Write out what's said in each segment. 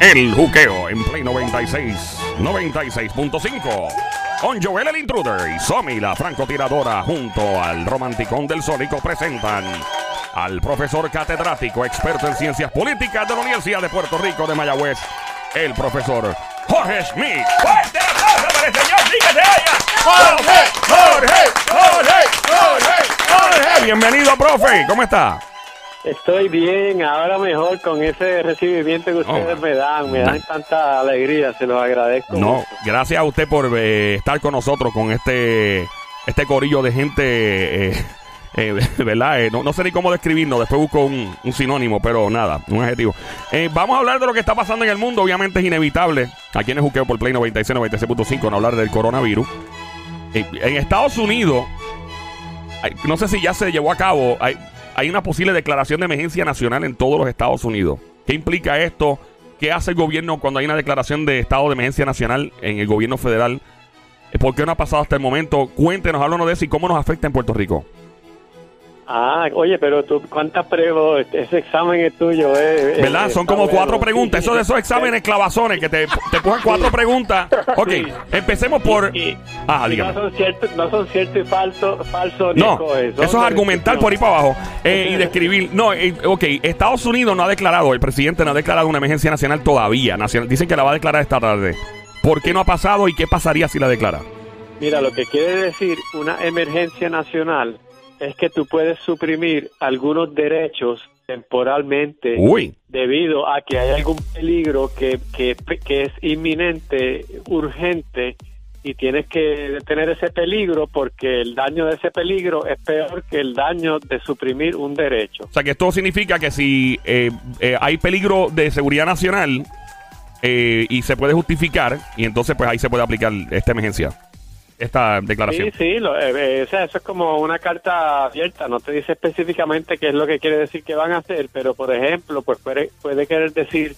El juqueo en Play 96, 96.5. Con Joel el Intruder y Somi la francotiradora junto al romanticón del Sónico presentan al profesor catedrático experto en ciencias políticas de la Universidad de Puerto Rico de Mayagüez, el profesor Jorge Schmidt. ¡Fuerte aplauso para el señor! ¡Sí que se! ¡Jorge! ¡Jorge! ¡Jorge! ¡Jorge! ¡Jorge! Bienvenido, profe. ¿Cómo está? Estoy bien, ahora mejor con ese recibimiento que ustedes Oh. me dan, me dan tanta alegría, se los agradezco. No, mucho. gracias a usted por eh, estar con nosotros con este este corillo de gente, eh, eh, ¿verdad? Eh, no, no sé ni cómo describirnos, después busco un, un sinónimo, pero nada, un adjetivo. Eh, vamos a hablar de lo que está pasando en el mundo, obviamente es inevitable. Aquí en el Juqueo por Play 96, 96.5, no hablar del coronavirus. Eh, en Estados Unidos, no sé si ya se llevó a cabo, hay, hay una posible declaración de emergencia nacional en todos los Estados Unidos. ¿Qué implica esto? ¿Qué hace el gobierno cuando hay una declaración de estado de emergencia nacional en el gobierno federal? ¿Por qué no ha pasado hasta el momento? Cuéntenos, háblanos de eso y cómo nos afecta en Puerto Rico. Ah, oye, pero tú, ¿cuántas pruebas? Ese examen es tuyo, eh. ¿Verdad? Eh, Son está como bueno. cuatro preguntas. Sí, Eso de esos exámenes clavazones que te, te cogen cuatro preguntas. Ok, Sí. empecemos por... Y- Ah, y no son ciertos, no son cierto y falso, falso No, son eso es argumentar por ahí para abajo eh, y describir. No, eh, ok, Estados Unidos no ha declarado, el presidente no ha declarado una emergencia nacional todavía. Nacional, dicen que la va a declarar esta tarde. ¿Por qué no ha pasado y qué pasaría si la declara? Mira, lo que quiere decir una emergencia nacional es que tú puedes suprimir algunos derechos temporalmente Uy, debido a que hay algún peligro que, que, que es inminente, urgente, y tienes que detener ese peligro porque el daño de ese peligro es peor que el daño de suprimir un derecho. o sea que esto significa que si eh, eh, hay peligro de seguridad nacional eh, y se puede justificar, y entonces pues ahí se puede aplicar esta emergencia, esta declaración. Sí, sí, lo- eh, eh, o sea, eso es como una carta abierta, no te dice específicamente qué es lo que quiere decir que van a hacer, pero por ejemplo, pues puede, puede querer decir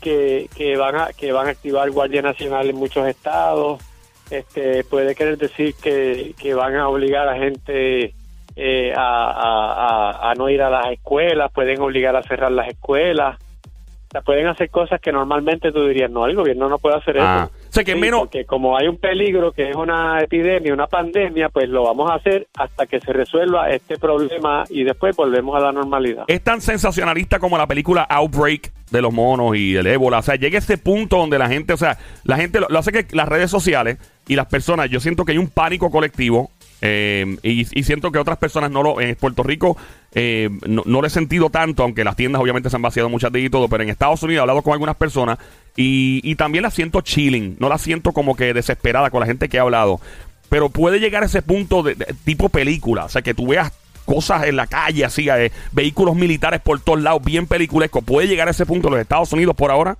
que, que van a que van a activar Guardia Nacional en muchos estados, este puede querer decir que, que van a obligar a gente eh, a, a- a- a no ir a las escuelas, pueden obligar a cerrar las escuelas. O sea, pueden hacer cosas que normalmente tú dirías, no, el gobierno no puede hacer Ah, eso. Sea que Sí, menos... porque como hay un peligro que es una epidemia, una pandemia, pues lo vamos a hacer hasta que se resuelva este problema y después volvemos a la normalidad. es tan sensacionalista como la película Outbreak de los monos y del ébola. O sea, llega ese punto donde la gente, o sea, la gente lo, lo hace que las redes sociales y las personas, yo siento que hay un pánico colectivo. Eh, y, siento que otras personas no lo. En Puerto Rico eh, no, no lo he sentido tanto, aunque las tiendas obviamente se han vaciado muchas de y todo. Pero en Estados Unidos he hablado con algunas personas y, y también la siento chilling. No la siento como que desesperada con la gente que he hablado. Pero puede llegar a ese punto de, de- tipo película. O sea, que tú veas cosas en la calle, así, eh, vehículos militares por todos lados, bien peliculesco. ¿Puede llegar a ese punto en los Estados Unidos por ahora?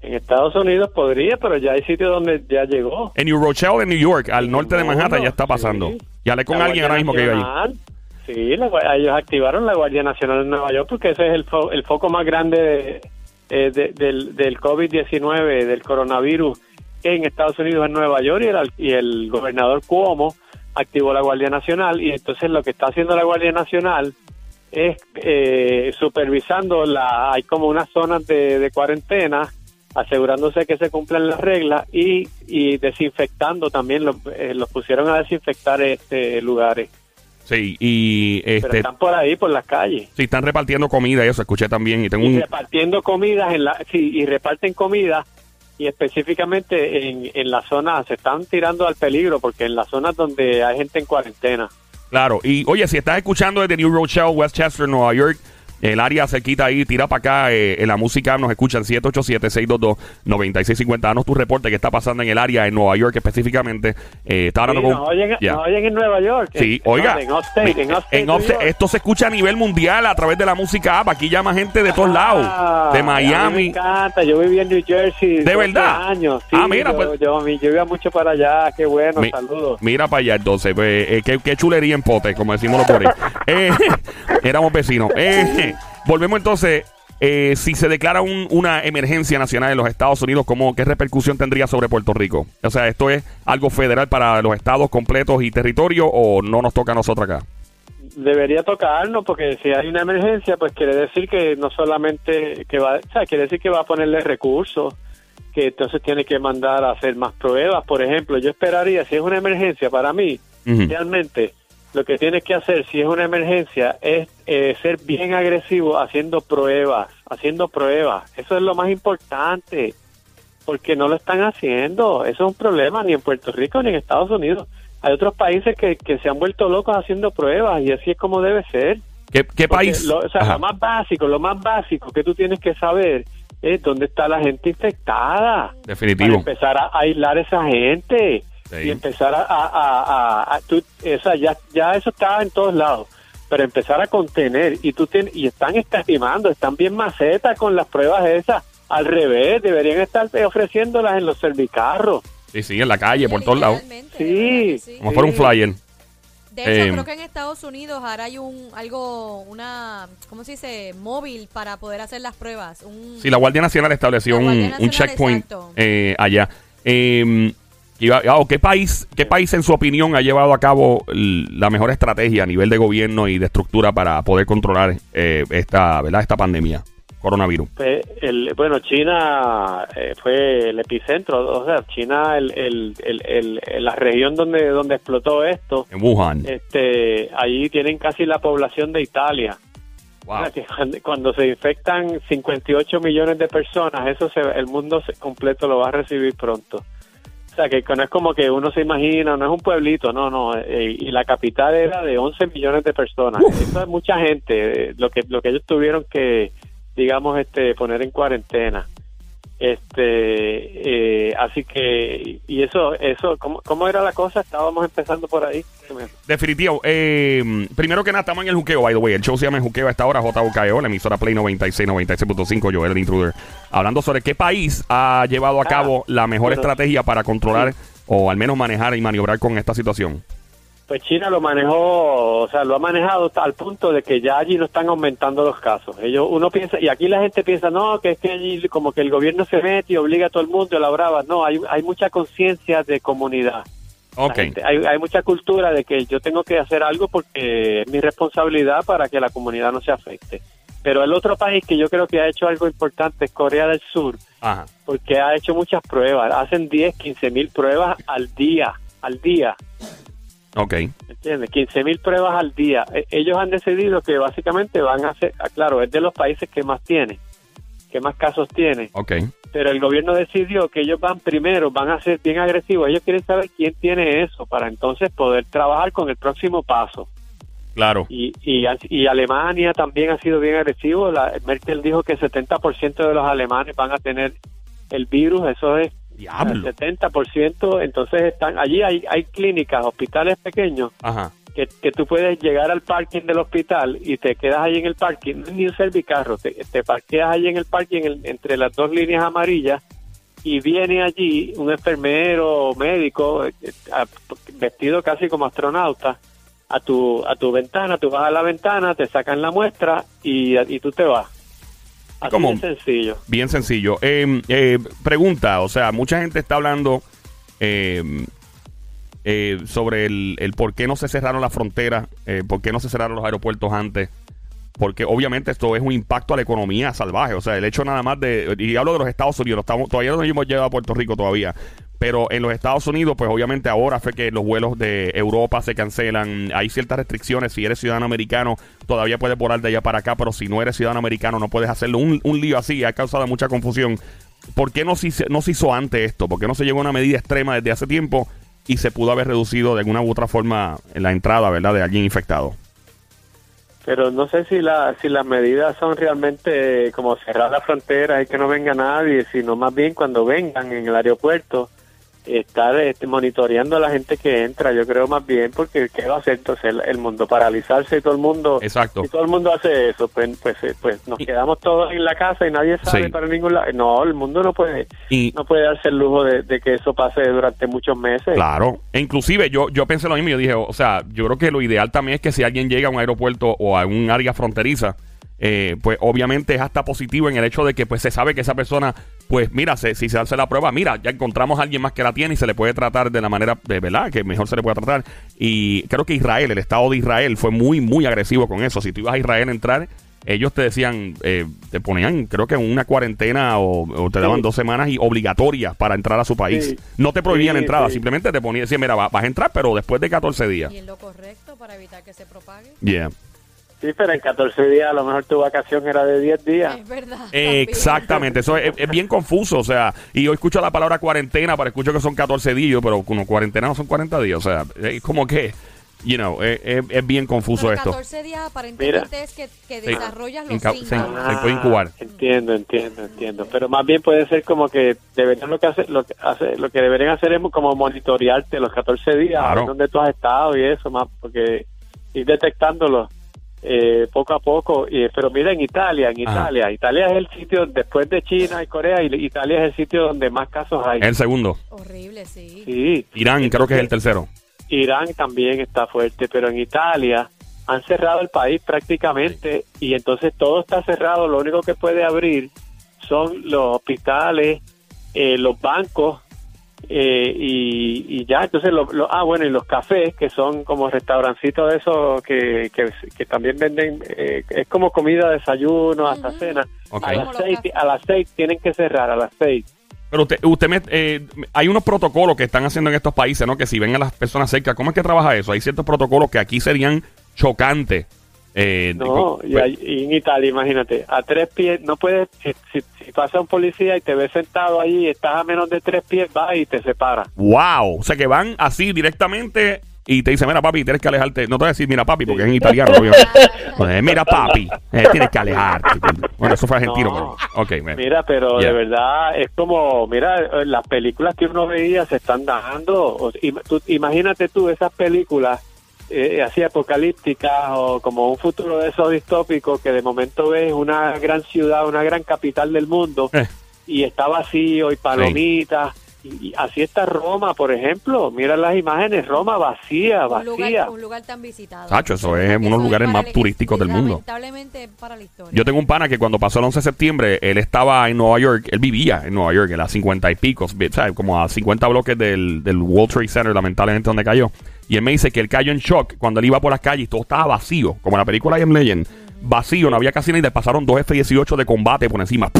En Estados Unidos podría, pero ya hay sitios donde ya llegó. En New Rochelle, en New York, al norte de Manhattan, ya está pasando. sí. Y hablé con La alguien Guardia ahora mismo que vive allí. Sí, la ellos activaron la Guardia Nacional en Nueva York porque ese es el, fo- el foco más grande de- eh, de- del, del COVID-19, del coronavirus en Estados Unidos, en Nueva York, y el, al- y el gobernador Cuomo activó la Guardia Nacional y entonces lo que está haciendo la Guardia Nacional es eh, supervisando la hay como unas zonas de, de cuarentena asegurándose que se cumplan las reglas y, y desinfectando también los, eh, los pusieron a desinfectar este lugares Sí, y pero este, están por ahí por las calles sí, están repartiendo comida eso, escuché también. Y tengo y un. repartiendo comidas en la sí, y reparten comida y específicamente en, en la zona se están tirando al peligro porque en las zonas donde hay gente en cuarentena Claro, y oye, si estás escuchando desde New Rochelle, Westchester, Nueva York, el área cerquita ahí, tira para acá, eh, en la música nos escuchan 787-622-9650. Danos tu reporte que está pasando en el área, en Nueva York específicamente. Eh, está hablando Sí, con... nos, oyen, Ya. nos oyen en Nueva York Sí, en, oiga. en Upstate, en Upstate, en Upstate, esto se escucha a nivel mundial a través de la música app. Aquí llama gente de todos Ah, lados. De mí me Miami. encanta, yo viví en New Jersey. ¿De 12 verdad? años. Sí, Ah, mira, yo, pues- yo, mi- yo iba mucho para allá, qué bueno, Mi- saludos. Mira para allá entonces, pues, eh, qué, qué chulería en pote, como decimos los por ahí. Eh, éramos vecinos. Eh, volvemos entonces, eh, si se declara un- una emergencia nacional en los Estados Unidos, ¿cómo, ¿qué repercusión tendría sobre Puerto Rico? O sea, ¿esto es algo federal para los estados completos y territorios o no nos toca a nosotros acá? debería tocarnos porque si hay una emergencia, pues quiere decir que no solamente que va, o sea, quiere decir que va a ponerle recursos, que entonces tiene que mandar a hacer más pruebas. Por ejemplo, yo esperaría, si es una emergencia para mí, realmente lo que tienes que hacer si es una emergencia es eh, ser bien agresivo haciendo pruebas, haciendo pruebas. Eso es lo más importante, porque no lo están haciendo. Eso es un problema ni en Puerto Rico ni en Estados Unidos. Hay otros países que, que se han vuelto locos haciendo pruebas y así es como debe ser. ¿Qué, país? Lo, o sea, Ajá. lo más básico, lo más básico que tú tienes que saber es dónde está la gente infectada. Definitivo. Para empezar a aislar a esa gente Sí. y empezar a... a, a- a- a- tú- o sea, ya, ya eso está en todos lados. Pero empezar a contener y tú tienes, y están escatimando, están bien macetas con las pruebas esas. Al revés, deberían estar ofreciéndolas en los servicarros. Sí, sí, en la calle, por todos lados. Sí. sí. Como fuera un flyer. De hecho, Eh, creo que en Estados Unidos ahora hay un algo, una, ¿cómo se dice? Móvil para poder hacer las pruebas. Un, Sí, la Guardia Nacional estableció La un, un checkpoint eh, allá. Eh, ah, ¿qué, país, ¿Qué país, en su opinión, ha llevado a cabo la mejor estrategia a nivel de gobierno y de estructura para poder controlar eh, esta, ¿verdad? esta pandemia, coronavirus? El, bueno, China eh, fue el epicentro, o sea, China, el, el, la región donde, donde explotó esto, En Wuhan. este, allí tienen casi la población de Italia. Wow. O sea, que cuando, se infectan 58 millones de personas, eso se, el mundo completo lo va a recibir pronto. Sea, que no es como que uno se imagina, no es un pueblito, no, no. eh, y la capital era de 11 millones de personas. Eso es mucha gente, eh, lo que lo que ellos tuvieron que, digamos, este poner en cuarentena. Este, eh, así que, y eso, eso, ¿cómo, ¿cómo era la cosa? Estábamos empezando por ahí. Definitivo. Eh, primero que nada, estamos en el juqueo, by the way. El show se llama El Juqueo a esta hora, JUKEO, la emisora Play 96, 96.5, Joel el Intruder. Hablando sobre qué país ha llevado a Ah, cabo la mejor bueno. estrategia para controlar o al menos manejar y maniobrar con esta situación. Pues China lo manejó, o sea, lo ha manejado al punto de que ya allí no están aumentando los casos. Ellos, uno piensa, y aquí la gente piensa, no, que es que allí como que el gobierno se mete y obliga a todo el mundo a la brava. No, hay, hay mucha conciencia de comunidad. La Ok. gente- hay, hay mucha cultura de que yo tengo que hacer algo porque es mi responsabilidad para que la comunidad no se afecte. Pero el otro país que yo creo que ha hecho algo importante es Corea del Sur, Ajá. porque ha hecho muchas pruebas. Hacen 10, 15 mil pruebas al día, al día. Ok. ¿Entiendes? 15 mil pruebas al día. E- ellos han decidido que básicamente van a hacer, ah, claro, es de los países que más tiene, que más casos tiene, Ok. pero el gobierno decidió que ellos van primero, van a ser bien agresivos. Ellos quieren saber quién tiene eso para entonces poder trabajar con el próximo paso. Claro. Y, y, y Alemania también ha sido bien agresivo. La, Merkel dijo que el 70% de los alemanes van a tener el virus, eso es Diablo. el 70%. Entonces están allí hay, hay clínicas, hospitales pequeños Ajá. que, que tú puedes llegar al parking del hospital y te quedas ahí en el parking, no es ni un servicarro, te, te parqueas ahí en el parking en- entre las dos líneas amarillas y viene allí un enfermero o médico eh, vestido casi como astronauta a tu a tu ventana, tú vas a la ventana, te sacan la muestra y, y tú te vas. Así ¿Cómo? de sencillo. Bien sencillo. Eh, eh, pregunta, o sea, mucha gente está hablando eh, eh, sobre el, el por qué no se cerraron las fronteras, eh, por qué no se cerraron los aeropuertos antes. Porque obviamente esto es un impacto a la economía salvaje. O sea, el hecho nada más de. Y hablo de los Estados Unidos. Estamos, todavía no nos hemos llegado a Puerto Rico todavía. Pero en los Estados Unidos, pues obviamente ahora fue que los vuelos de Europa se cancelan. Hay ciertas restricciones. Si eres ciudadano americano, todavía puedes volar de allá para acá. Pero si no eres ciudadano americano, no puedes hacerlo. Un, un lío así ha causado mucha confusión. ¿Por qué no se, no se hizo antes esto? ¿Por qué no se llegó a una medida extrema desde hace tiempo y se pudo haber reducido de alguna u otra forma la entrada, ¿verdad? De alguien infectado. Pero no sé si, la, si las medidas son realmente como cerrar la frontera y que no venga nadie, sino más bien cuando vengan en el aeropuerto, estar este, monitoreando a la gente que entra, yo creo más bien, porque ¿qué va a hacer entonces el, el mundo? Paralizarse y todo el mundo... Exacto. Si todo el mundo hace eso, pues, pues, eh, pues nos Y- quedamos todos en la casa y nadie sale Sí. para ningún lado. No, el mundo no puede Y, no puede darse el lujo de, de que eso pase durante muchos meses. Claro, e inclusive yo, yo pensé lo mismo, yo dije, o sea, yo creo que lo ideal también es que si alguien llega a un aeropuerto o a un área fronteriza, eh, pues obviamente es hasta positivo en el hecho de que pues se sabe que esa persona pues mira, se- si se hace la prueba, mira, ya encontramos a alguien más que la tiene y se le puede tratar de la manera, de verdad, que mejor se le puede tratar. Y creo que Israel, el Estado de Israel, fue muy, muy agresivo con eso. Si tú ibas a Israel a entrar, ellos te decían, eh, te ponían, creo que una cuarentena o, o te daban Sí. dos semanas y obligatorias para entrar a su país. Sí. No te prohibían Sí, entrada, sí. simplemente te ponían, decían, mira, va- vas a entrar, pero después de 14 días. Y en lo correcto para evitar que se propague. Yeah. Sí, pero en 14 días a lo mejor tu vacación era de 10 días. Es verdad. Exactamente, eso es, es bien confuso, o sea, y yo escucho la palabra cuarentena, pero escucho que son 14 días, pero como cuarentena no son 40 días, o sea, es como que, you know, es, es- es bien confuso Pero esto. 14 días aparentemente es que, que Sí. desarrollas los Inca- síntomas. sí. se puede incubar. Entiendo, entiendo, entiendo. Pero más bien puede ser como que deberían lo que hace, lo que hace, lo que deberían hacer es como monitorearte los 14 días, a ver Claro. dónde tú has estado y eso más, porque ir detectándolo eh, poco a poco. Y, pero mira en Italia, en Ajá. Italia, Italia es el sitio después de China y Corea, y Italia es el sitio donde más casos hay. El segundo, Horrible, sí. Sí. Irán creo que es el tercero. Irán también está fuerte, pero en Italia han cerrado el país prácticamente y entonces todo está cerrado. Lo único que puede abrir son los hospitales, eh, los bancos eh, y, y ya. Entonces, lo, lo- ah, bueno, y los cafés, que son como restaurancitos de esos que, que, que también venden, eh, es como comida, desayuno, hasta cena. A las seis, a las seis tienen que cerrar, a las seis. Pero usted, usted me, eh, hay unos protocolos que están haciendo en estos países, ¿no? Que si ven a las personas cerca, ¿cómo es que trabaja eso? Hay ciertos protocolos que aquí serían chocantes. Eh, No, y, ahí- y en Italia, imagínate, a tres pies, no puedes, si, si- si pasa un policía y te ve sentado allí y estás a menos de tres pies, va y te separa. Wow, o sea que van así directamente y te dicen, mira papi, tienes que alejarte. No te voy a decir mira papi porque es en italiano, obviamente. Pues, mira papi, eh, tienes que alejarte. Bueno, eso fue argentino, No. pero... Ok, me- Mira, pero Yeah. de verdad es como, mira, eh, las películas que uno veía se están dando. O- im- tú- imagínate tú esas películas eh, así apocalípticas o como un futuro de esos distópicos que de momento ves una gran ciudad, una gran capital del mundo Eh. y está vacío y palomitas. Y, y así está Roma, por ejemplo. Mira las imágenes, Roma vacía, Un vacía. lugar, un lugar tan visitado. Sacho, eso es uno de los lugares más turísticos del mundo. Lamentablemente para la historia. Yo tengo un pana que cuando pasó el 11 de septiembre, él estaba en Nueva York, él vivía en Nueva York, en las 50 y pico, ¿sabes? como a 50 bloques del, del World Trade Center, lamentablemente donde cayó. Y él me dice que él cayó en shock cuando él iba por las calles y todo estaba vacío, como en la película I Am Legend. Vacío, no había casi le pasaron dos F-18 de combate por encima,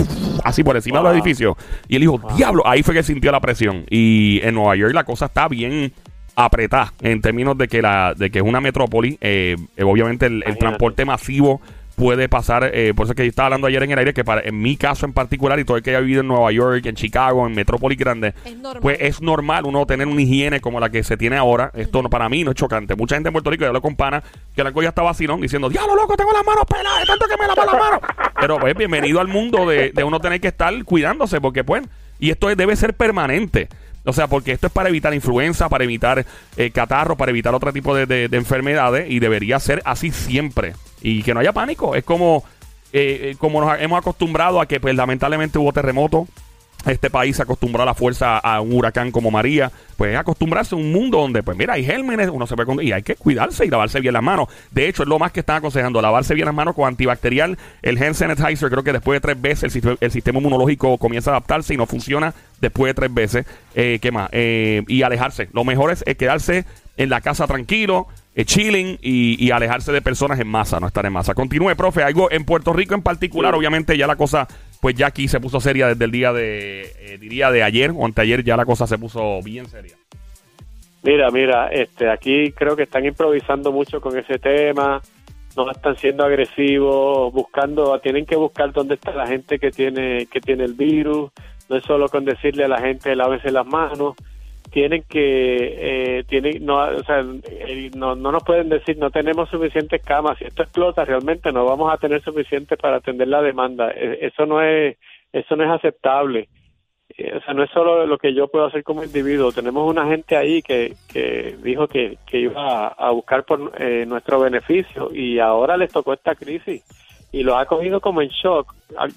así por encima de los Wow. edificios. Y él dijo, diablo, ahí fue que sintió la presión. Y en Nueva York la cosa está bien apretada en términos de que la de que es una metrópoli. eh, obviamente el, transporte masivo puede pasar, eh, por eso es que yo estaba hablando ayer en el aire, que para, en mi caso en particular, y todo el que haya vivido en Nueva York, en Chicago, en metrópolis grandes, Es pues es normal uno tener una higiene como la que se tiene ahora. Esto no- para mí no es chocante. Mucha gente en Puerto Rico, yo hablo con pana, que la ya está vacilón diciendo, diablo loco, tengo las manos peladas, tanto que me lavo las manos. Pero pues bienvenido al mundo de, de uno tener que estar cuidándose, porque pues, y esto es- debe ser permanente. O sea, porque esto es para evitar influenza, para evitar eh, catarro, para evitar otro tipo de, de- de enfermedades y debería ser así siempre. Y que no haya pánico. Es como, eh, eh, como nos hemos acostumbrado a que pues lamentablemente hubo terremoto. Este país se acostumbró a la fuerza a un huracán como María. Pues es acostumbrarse a un mundo donde, pues mira, hay gérmenes, uno se puede y hay que cuidarse y lavarse bien las manos. De hecho, es lo más que están aconsejando, lavarse bien las manos con antibacterial. El hand sanitizer, creo que después de tres veces el, sistema- inmunológico comienza a adaptarse y no funciona después de tres veces. Eh, ¿Qué más? Eh, y alejarse. Lo mejor es, quedarse en la casa tranquilo, eh, chilling y, y alejarse de personas en masa, no estar en masa. Continúe, profe. Algo en Puerto Rico en particular, Sí. obviamente ya la cosa, pues ya aquí se puso seria desde el día de, eh, diría de ayer o anteayer, ya la cosa se puso bien seria. Mira, mira, este, aquí creo que están improvisando mucho con ese tema, no están siendo agresivos, buscando, tienen que buscar dónde está la gente que tiene que tiene el virus. No es solo con decirle a la gente lávese las manos, tienen que, eh, tienen, no, o sea, eh, no, no nos pueden decir no tenemos suficientes camas. Si esto explota, realmente no vamos a tener suficiente para atender la demanda. Eh, Eso no es, eso no es aceptable. Eh, o sea, no es solo lo que yo puedo hacer como individuo. Tenemos una gente ahí que, que dijo que, que iba a, buscar por eh, nuestro beneficio y ahora les tocó esta crisis y lo ha cogido como en shock, Al-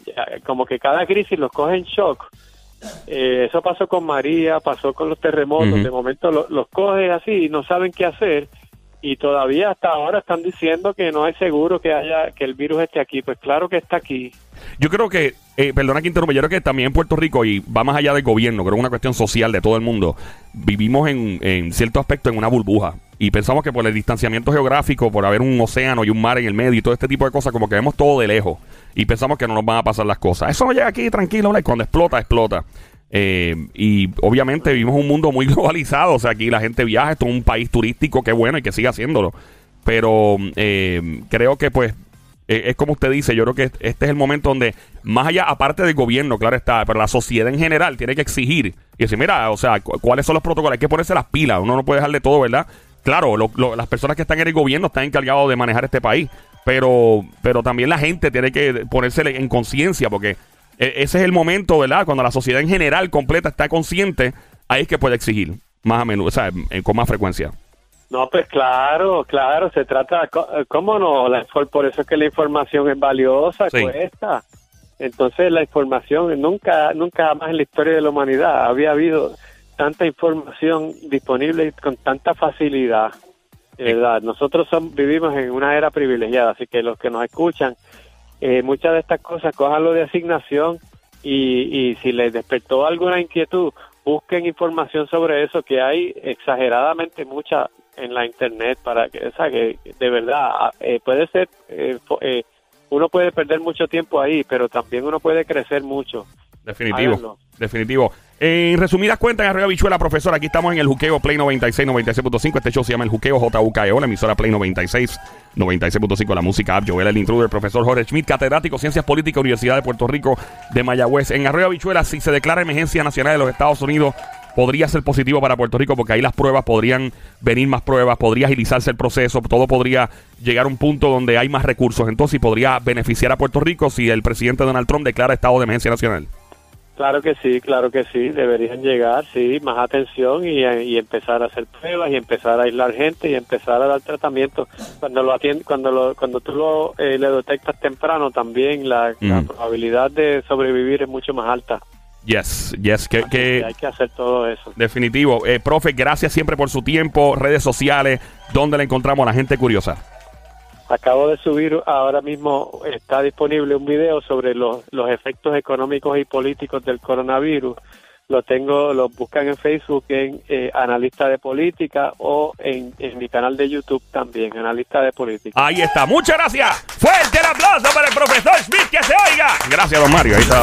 como que cada crisis los coge en shock. Eh, eso pasó con María, pasó con los terremotos, de momento lo- los coge así y no saben qué hacer y todavía hasta ahora están diciendo que no es seguro que haya que el virus esté aquí. Pues claro que está aquí. Yo creo que, eh, perdona que interrumpa, yo creo que también en Puerto Rico, y va más allá del gobierno, creo que es una cuestión social de todo el mundo, vivimos en, en cierto aspecto en una burbuja. Y pensamos que por el distanciamiento geográfico, por haber un océano y un mar en el medio y todo este tipo de cosas, como que vemos todo de lejos. Y pensamos que no nos van a pasar las cosas. Eso no llega aquí tranquilo, y cuando explota, explota. Eh, y obviamente vivimos un mundo muy globalizado. O sea, aquí la gente viaja, esto es un país turístico, qué bueno y que siga haciéndolo. Pero eh, creo que pues eh, es como usted dice, yo creo que este es el momento donde, más allá, aparte del gobierno, claro está, pero la sociedad en general tiene que exigir y decir, mira, o sea, cuáles son los protocolos, hay que ponerse las pilas, uno no puede dejar de todo, ¿verdad? Claro, las personas que están en el gobierno están encargados de manejar este país, pero, pero también la gente tiene que ponerse en conciencia, porque e, ese es el momento, ¿verdad? Cuando la sociedad en general completa está consciente, ahí es que puede exigir más a menudo, o sea, con más frecuencia. No, pues claro, claro, se trata, ¿cómo no? por eso es que la información es valiosa, cuesta. Entonces la información, nunca, nunca jamás en la historia de la humanidad había habido tanta información disponible con tanta facilidad. verdad, nosotros vivimos en una era privilegiada, así que los que nos escuchan, eh, muchas de estas cosas, cójanlo de asignación y, y si les despertó alguna inquietud, busquen información sobre eso, que hay exageradamente mucha en la internet para que, o sea, que de verdad eh, puede ser, eh, eh, uno puede perder mucho tiempo ahí, pero también uno puede crecer mucho. Definitivo, definitivo. En resumidas cuentas, en Arriba Bichuela, profesor, aquí estamos en el Juqueo Play 96, 96.5. Este show se llama el Juqueo JUKEO, la emisora Play 96, 96.5, la música app. Joel el intruder, profesor Jorge Schmidt, catedrático Ciencias Políticas, Universidad de Puerto Rico de Mayagüez. En Arriba Bichuela, si se declara emergencia nacional de los Estados Unidos, podría ser positivo para Puerto Rico porque ahí las pruebas podrían venir más pruebas, podría agilizarse el proceso, todo podría llegar a un punto donde hay más recursos. Entonces, podría beneficiar a Puerto Rico si el presidente Donald Trump declara estado de emergencia nacional. Claro que sí, claro que sí, deberían llegar, sí, más atención y, empezar a hacer pruebas y empezar a aislar gente y empezar a dar tratamiento. Cuando lo atiende, cuando lo, cuando tú lo eh, le detectas temprano, también la probabilidad de sobrevivir es mucho más alta. Yes, yes, que, que, hay que hacer todo eso. Definitivo. Eh, profe, gracias siempre por su tiempo, redes sociales, ¿dónde le encontramos a la gente curiosa? Acabo de subir, ahora mismo está disponible un video sobre los, los efectos económicos y políticos del coronavirus. Lo tengo, lo buscan en Facebook en eh, Analista de Política o en, en, mi canal de YouTube también, Analista de Política. Ahí está, muchas gracias. Fuerte el aplauso para el profesor Smith, que se oiga. Gracias, don Mario. Ahí está.